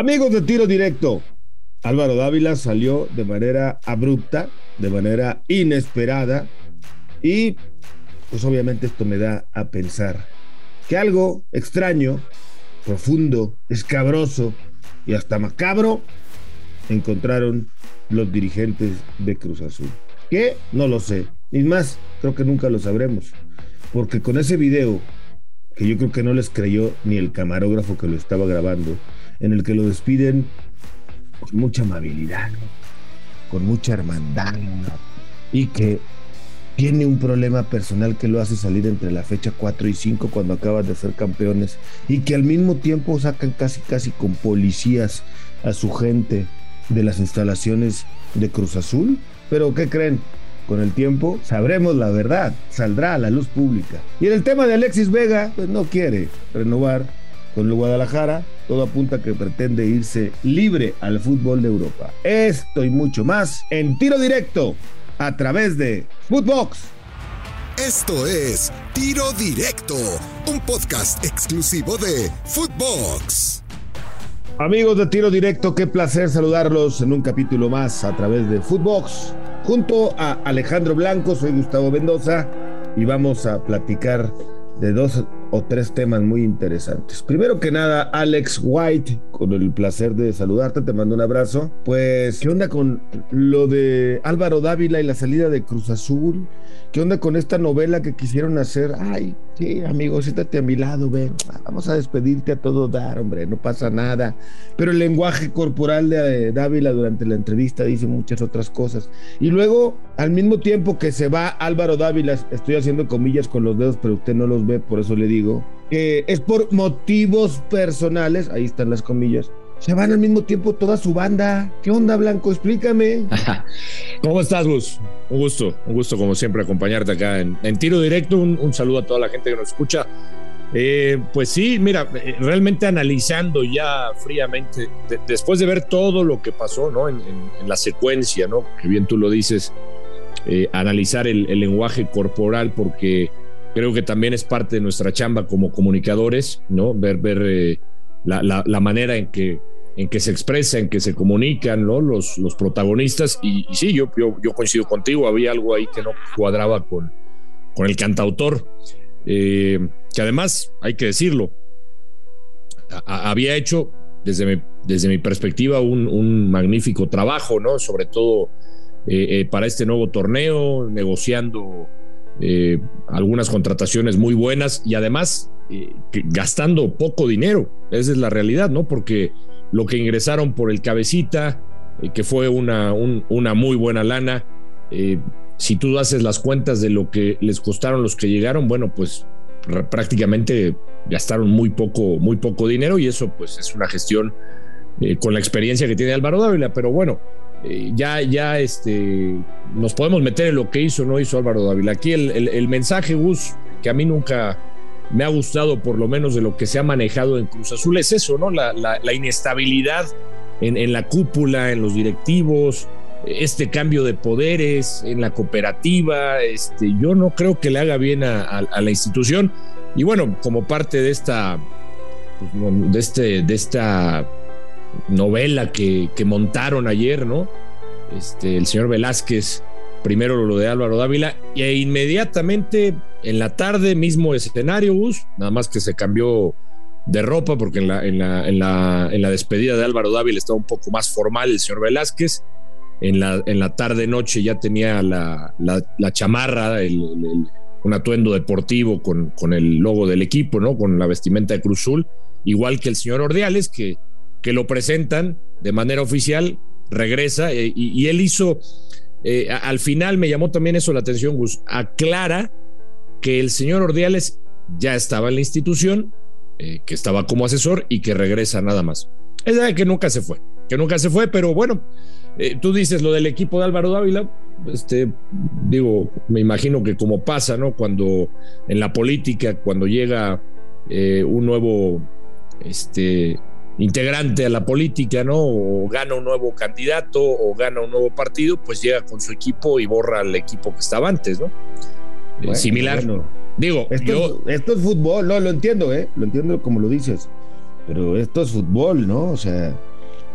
Amigos de tiro directo, Álvaro Dávila salió de manera abrupta, de manera inesperada y pues obviamente esto me da a pensar que algo extraño, profundo, escabroso y hasta macabro encontraron los dirigentes de Cruz Azul. ¿Qué? No lo sé. Y más, creo que nunca lo sabremos. Porque con ese video, que yo creo que no les creyó ni el camarógrafo que lo estaba grabando, en el que lo despiden con mucha amabilidad, con mucha hermandad, y que tiene un problema personal que lo hace salir entre la fecha 4 y 5 cuando acaban de ser campeones, y que al mismo tiempo sacan casi casi con policías a su gente de las instalaciones de Cruz Azul. Pero ¿qué creen? Con el tiempo sabremos la verdad, saldrá a la luz pública. Y en el tema de Alexis Vega, pues no quiere renovar con el Guadalajara, todo apunta que pretende irse libre al fútbol de Europa. Esto y mucho más en tiro directo a través de Footbox. Esto es Tiro Directo, un podcast exclusivo de Footbox. Amigos de Tiro Directo, qué placer saludarlos en un capítulo más a través de Footbox. Junto a Alejandro Blanco, soy Gustavo Mendoza y vamos a platicar de dos o tres temas muy interesantes. Primero que nada, Alex White, con el placer de saludarte, te mando un abrazo. Pues, ¿qué onda con lo de Álvaro Dávila y la salida de Cruz Azul? ¿Qué onda con esta novela que quisieron hacer? Ay, sí, amigo, siéntate a mi lado, ven. Vamos a despedirte a todo dar, hombre, no pasa nada. Pero el lenguaje corporal de Dávila durante la entrevista dice muchas otras cosas. Y luego, al mismo tiempo que se va Álvaro Dávila, estoy haciendo comillas con los dedos, pero usted no los ve, por eso le digo, que es por motivos personales, ahí están las comillas, se van al mismo tiempo toda su banda. ¿Qué onda, Blanco? Explícame. ¿Cómo estás, Gus? Un gusto, un gusto como siempre acompañarte acá en, tiro directo. Un, saludo a toda la gente que nos escucha. Eh, pues sí, mira, eh, realmente analizando ya fríamente, después de ver todo lo que pasó, ¿no? En, la secuencia, ¿no? Que bien tú lo dices, eh, analizar el, lenguaje corporal, porque creo que también es parte de nuestra chamba como comunicadores, ¿no? Ver, ver la, manera en que, en que se expresa, en que se comunican los, los protagonistas. Y, sí, yo, yo, coincido contigo, había algo ahí que no cuadraba con, con el cantautor, eh, que además, hay que decirlo, había hecho desde mi, desde mi perspectiva un, magnífico trabajo, ¿no? Sobre todo eh, eh, para este nuevo torneo, negociando algunas contrataciones muy buenas y además gastando poco dinero. Esa es la realidad, ¿no? Porque lo que ingresaron por el cabecita, eh, que fue una, una muy buena lana, eh, si tú haces las cuentas de lo que les costaron los que llegaron, bueno, pues prácticamente gastaron muy poco, muy poco dinero y eso pues es una gestión con la experiencia que tiene Álvaro Dávila, pero bueno, ya, ya este, nos podemos meter en lo que hizo o no hizo Álvaro Dávila. Aquí el, el mensaje, Gus, que a mí nunca me ha gustado por lo menos de lo que se ha manejado en Cruz Azul es eso, ¿no? La, inestabilidad en, la cúpula, en los directivos, este cambio de poderes en la cooperativa, este, yo no creo que le haga bien a, la institución. Y bueno, como parte de esta, pues, de, este, de esta novela que, que montaron ayer, ¿no? Este, el señor Velázquez primero lo de Álvaro Dávila e inmediatamente en la tarde mismo escenario, bus, nada más que se cambió de ropa porque en la, despedida de Álvaro Dávila estaba un poco más formal el señor Velázquez. En la, en la tarde noche ya tenía la, chamarra, un atuendo deportivo con, el logo del equipo, ¿no? Con la vestimenta de Cruzul, igual que el señor Ordiales, que, que lo presentan de manera oficial, regresa eh, y él hizo eh, al final me llamó también eso la atención, Gus. Aclara que el señor Ordiales ya estaba en la institución, eh, que estaba como asesor y que regresa nada más. Es de que nunca se fue, que nunca se fue, pero bueno, eh, tú dices lo del equipo de Álvaro Dávila, este, digo, me imagino que como pasa, ¿no? Cuando en la política, cuando llega un nuevo, este, integrante a la política, ¿no? O gana un nuevo candidato o gana un nuevo partido, pues llega con su equipo y borra al equipo que estaba antes, ¿no? Similar. Digo, esto, yo... es, esto es fútbol, no, lo entiendo, ¿eh? Lo entiendo como lo dices, pero esto es fútbol, ¿no? O sea,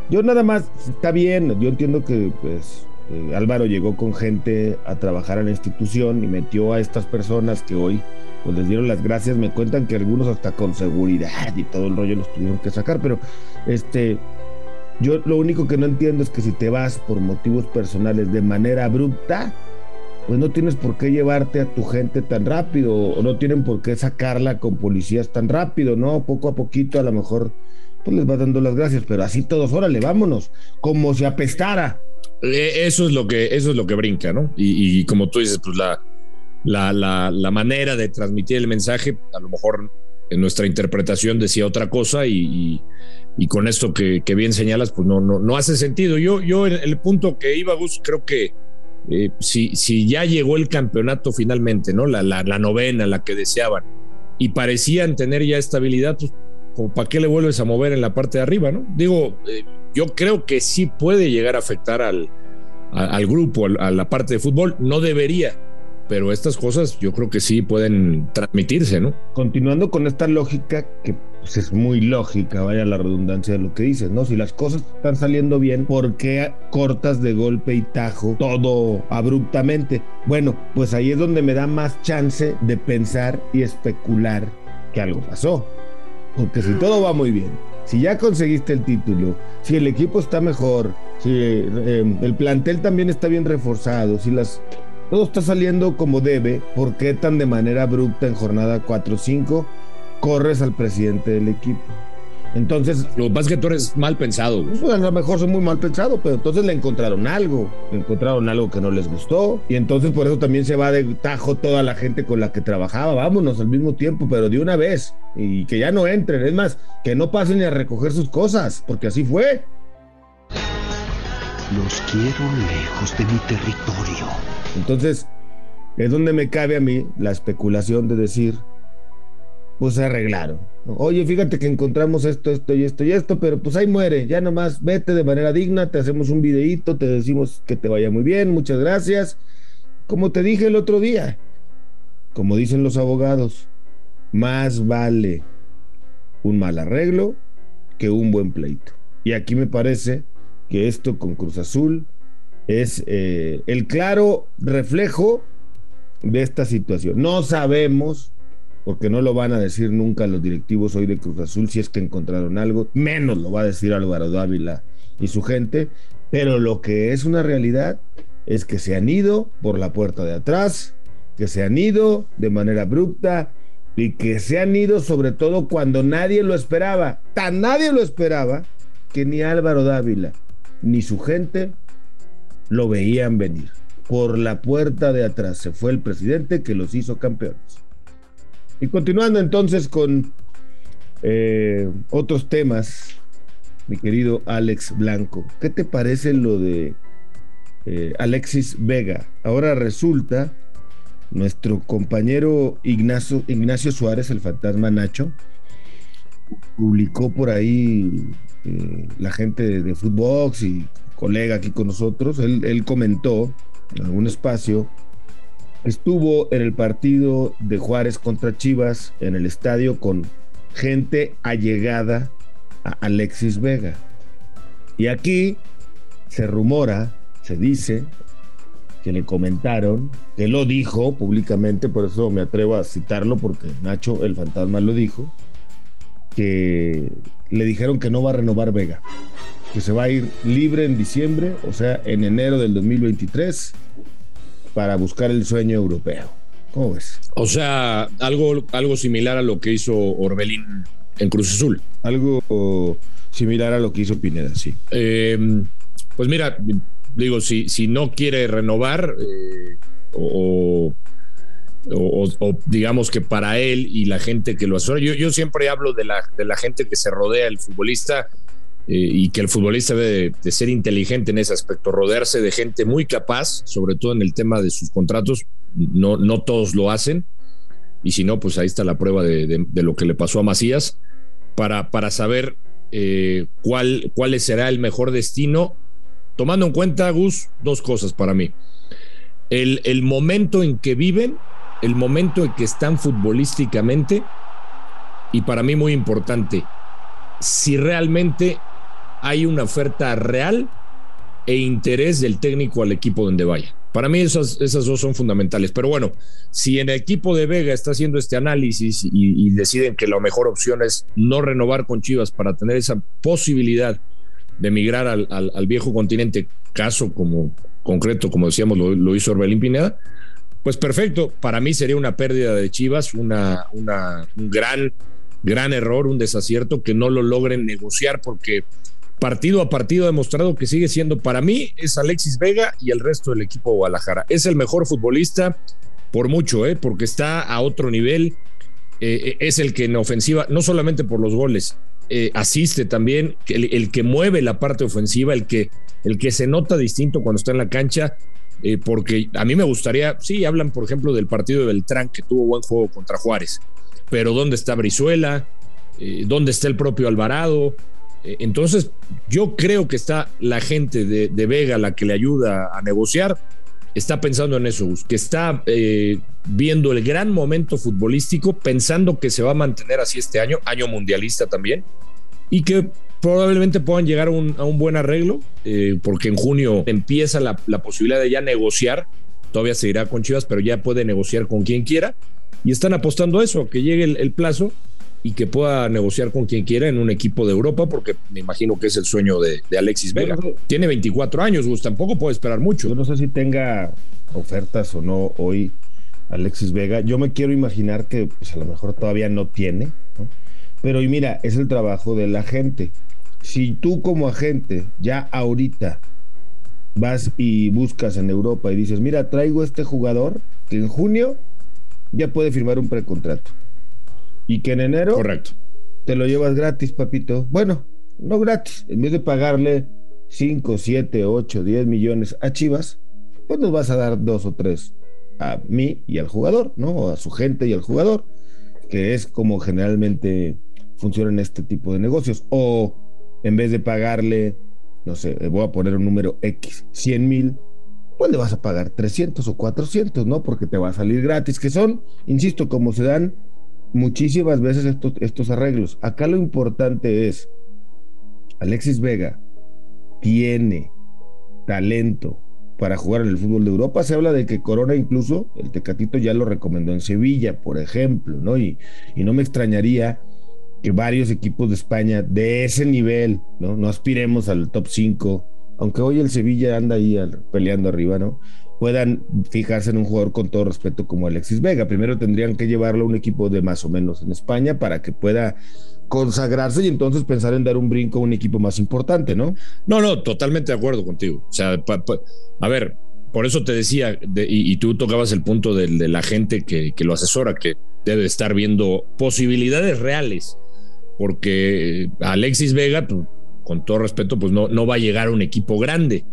Yo nada más, está bien, yo entiendo que pues eh, Álvaro llegó con gente a trabajar a la institución y metió a estas personas que hoy pues les dieron las gracias, me cuentan que algunos hasta con seguridad y todo el rollo los tuvieron que sacar, pero este yo lo único que no entiendo es que si te vas por motivos personales de manera abrupta, pues no tienes por qué llevarte a tu gente tan rápido o no tienen por qué sacarla con policías tan rápido, ¿no? Poco a poquito a lo mejor pues les vas dando las gracias, pero así todos, órale, vámonos, como si apestara. Eh, eso es lo que, eso es lo que brinca, ¿no? Y, como tú dices, pues la, la, la, manera de transmitir el mensaje, a lo mejor en nuestra interpretación decía otra cosa y, y, con esto que, bien señalas, pues no, no, no hace sentido. Yo, yo el, el punto que iba, Gus, creo que eh, si, si ya llegó el campeonato finalmente, ¿no? La, la, novena, la que deseaban, y parecían tener ya estabilidad, pues, ¿para qué le vuelves a mover en la parte de arriba, no? Digo, eh, yo creo que sí puede llegar a afectar al, al grupo, a la parte de fútbol, no debería, pero estas cosas yo creo que sí pueden transmitirse, ¿no? Continuando con esta lógica que pues, es muy lógica, vaya la redundancia de lo que dices, ¿no? Si las cosas están saliendo bien, ¿por qué cortas de golpe y tajo todo abruptamente? Bueno, pues ahí es donde me da más chance de pensar y especular que algo pasó. Porque si todo va muy bien, si ya conseguiste el título, si el equipo está mejor, si eh, el plantel también está bien reforzado, si las todo está saliendo como debe, ¿por qué tan de manera abrupta en jornada 4-5 corres al presidente del equipo? Entonces. Lo que pasa es que tú eres mal pensado. Pues, a lo mejor soy muy mal pensado, pero entonces le encontraron algo. Le encontraron algo que no les gustó. Y entonces por eso también se va de tajo toda la gente con la que trabajaba. Vámonos al mismo tiempo, pero de una vez. Y que ya no entren. Es más, que no pasen ni a recoger sus cosas, porque así fue. Los quiero lejos de mi territorio. Entonces, es donde me cabe a mí la especulación de decir, pues se arreglaron. Oye, fíjate que encontramos esto, esto y esto y esto, pero pues ahí muere. Ya nomás vete de manera digna, te hacemos un videíto, te decimos que te vaya muy bien, muchas gracias. Como te dije el otro día, como dicen los abogados, más vale un mal arreglo que un buen pleito. Y aquí me parece que esto con Cruz Azul es eh, el claro reflejo de esta situación. No sabemos, porque no lo van a decir nunca los directivos hoy de Cruz Azul si es que encontraron algo, menos lo va a decir Álvaro Dávila y su gente, pero lo que es una realidad es que se han ido por la puerta de atrás, que se han ido de manera abrupta y que se han ido sobre todo cuando nadie lo esperaba, tan nadie lo esperaba que ni Álvaro Dávila ni su gente lo veían venir. Por la puerta de atrás se fue el presidente que los hizo campeones. Y continuando entonces con eh, otros temas, mi querido Alex Blanco, ¿qué te parece lo de eh, Alexis Vega? Ahora resulta nuestro compañero Ignacio, Ignacio Suárez, el fantasma Nacho, publicó por ahí eh, la gente de, de Footbox y colega aquí con nosotros, él, comentó en algún espacio, estuvo en el partido de Juárez contra Chivas en el estadio con gente allegada a Alexis Vega. Y aquí se rumora, se dice, que le comentaron, que lo dijo públicamente, por eso me atrevo a citarlo, porque Nacho, el fantasma, lo dijo, que le dijeron que no va a renovar Vega que se va a ir libre en diciembre, o sea, en enero del 2023, para buscar el sueño europeo. ¿Cómo ves? O sea, algo, algo similar a lo que hizo Orbelín en Cruz Azul. Algo similar a lo que hizo Pineda, sí. Eh, pues mira, digo, si, si no quiere renovar eh, o, o, digamos que para él y la gente que lo asesora, yo, yo siempre hablo de la, de la gente que se rodea el futbolista y que el futbolista debe de, ser inteligente en ese aspecto, rodearse de gente muy capaz, sobre todo en el tema de sus contratos. No, no todos lo hacen. Y si no, pues ahí está la prueba de, lo que le pasó a Macías para, para saber eh, cuál, cuál será el mejor destino, tomando en cuenta, Gus, dos cosas para mí. El, el momento en que viven, el momento en que están futbolísticamente, y para mí muy importante, si realmente hay una oferta real e interés del técnico al equipo donde vaya. Para mí esas, esas dos son fundamentales. Pero bueno, si en el equipo de Vega está haciendo este análisis y, deciden que la mejor opción es no renovar con Chivas para tener esa posibilidad de emigrar al, al, viejo continente, caso como concreto, como decíamos, lo, hizo Orbelín Pineda, pues perfecto. Para mí sería una pérdida de Chivas, una, una, un gran, gran error, un desacierto que no lo logren negociar porque partido a partido ha demostrado que sigue siendo para mí es Alexis Vega y el resto del equipo de Guadalajara. Es el mejor futbolista por mucho, ¿eh? porque está a otro nivel. Eh, eh, es el que en ofensiva, no solamente por los goles, eh, asiste también, el, que mueve la parte ofensiva, el que, el que se nota distinto cuando está en la cancha. porque a mí me gustaría, sí, hablan por ejemplo del partido de Beltrán que tuvo buen juego contra Juárez, pero ¿dónde está Brizuela? ¿Dónde está el propio Alvarado? Eh, entonces, yo creo que está la gente de, Vega, la que le ayuda a negociar, está pensando en eso, que está eh, viendo el gran momento futbolístico, pensando que se va a mantener así este año, año mundialista también, y que probablemente puedan llegar a un, buen arreglo, eh, porque en junio empieza la, posibilidad de ya negociar, todavía se irá con Chivas, pero ya puede negociar con quien quiera, y están apostando a eso, que llegue el plazo y que pueda negociar con quien quiera en un equipo de Europa, porque me imagino que es el sueño de, Alexis Vega. Tiene 24 años, Gus, tampoco puede esperar mucho. Yo no sé si tenga ofertas o no hoy Alexis Vega. Yo me quiero imaginar que pues, a lo mejor todavía no tiene, pero y mira, es el trabajo de la gente. Si tú como agente ya ahorita vas y buscas en Europa y dices, mira, traigo este jugador que en junio ya puede firmar un precontrato y que en enero Correcto. te lo llevas gratis, papito. Bueno, no gratis. En vez de pagarle 5, 7, 8, 10 millones a Chivas, pues nos vas a dar dos o tres a mí y al jugador, ¿no? O a su gente y al jugador, que es como generalmente funcionan este tipo de negocios. O en vez de pagarle, no sé, voy a poner un número X, 100 mil, pues le vas a pagar 300 o 400, ¿no? Porque te va a salir gratis, que son, insisto, como se dan muchísimas veces estos, estos arreglos. Acá lo importante es, Alexis Vega tiene talento para jugar en el fútbol de Europa. Se habla de que Corona incluso, el Tecatito ya lo recomendó en Sevilla, por ejemplo, ¿no? Y, y no me extrañaría que varios equipos de España de ese nivel, ¿no? No aspiremos al top 5, aunque hoy el Sevilla anda ahí peleando arriba, ¿no? Puedan fijarse en un jugador con todo respeto como Alexis Vega. Primero tendrían que llevarlo a un equipo de más o menos en España para que pueda consagrarse y entonces pensar en dar un brinco a un equipo más importante, ¿no? No, no, totalmente de acuerdo contigo. O sea, a ver, por eso te decía, y, tú tocabas el punto de, la gente que, lo asesora, que debe estar viendo posibilidades reales, porque Alexis Vega, pues, con todo respeto, pues no, no va a llegar a un equipo grande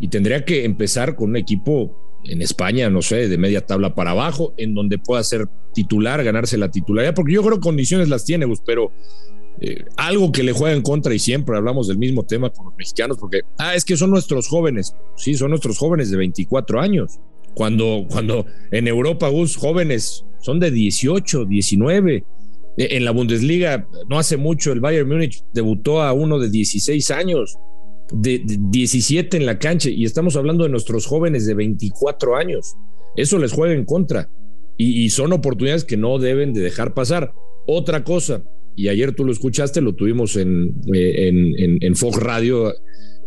y tendría que empezar con un equipo en España, no sé, de media tabla para abajo, en donde pueda ser titular, ganarse la titularidad, porque yo creo que condiciones las tiene, pero eh, algo que le juega en contra y siempre hablamos del mismo tema con los mexicanos, porque, ah, es que son nuestros jóvenes, sí, son nuestros jóvenes de 24 años. Cuando, cuando en Europa, Gus, jóvenes son de 18, 19. E, en la Bundesliga, no hace mucho, el Bayern Múnich debutó a uno de 16 años de, 17 en la cancha y estamos hablando de nuestros jóvenes de 24 años. Eso les juega en contra y, son oportunidades que no deben de dejar pasar. Otra cosa, y ayer tú lo escuchaste, lo tuvimos en, eh, en, en, Fox Radio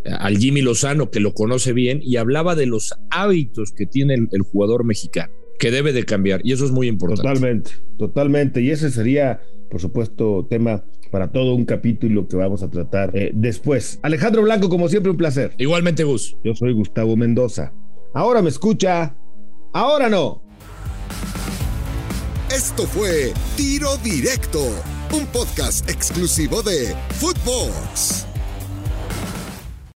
al Jimmy Lozano, que lo conoce bien, y hablaba de los hábitos que tiene el jugador mexicano, que debe de cambiar, y eso es muy importante. Totalmente, totalmente, y ese sería, por supuesto, tema para todo un capítulo que vamos a tratar eh, después. Alejandro Blanco, como siempre, un placer. Igualmente, Gus. Yo soy Gustavo Mendoza. Ahora me escucha, ahora no. Esto fue Tiro Directo, un podcast exclusivo de Footbox.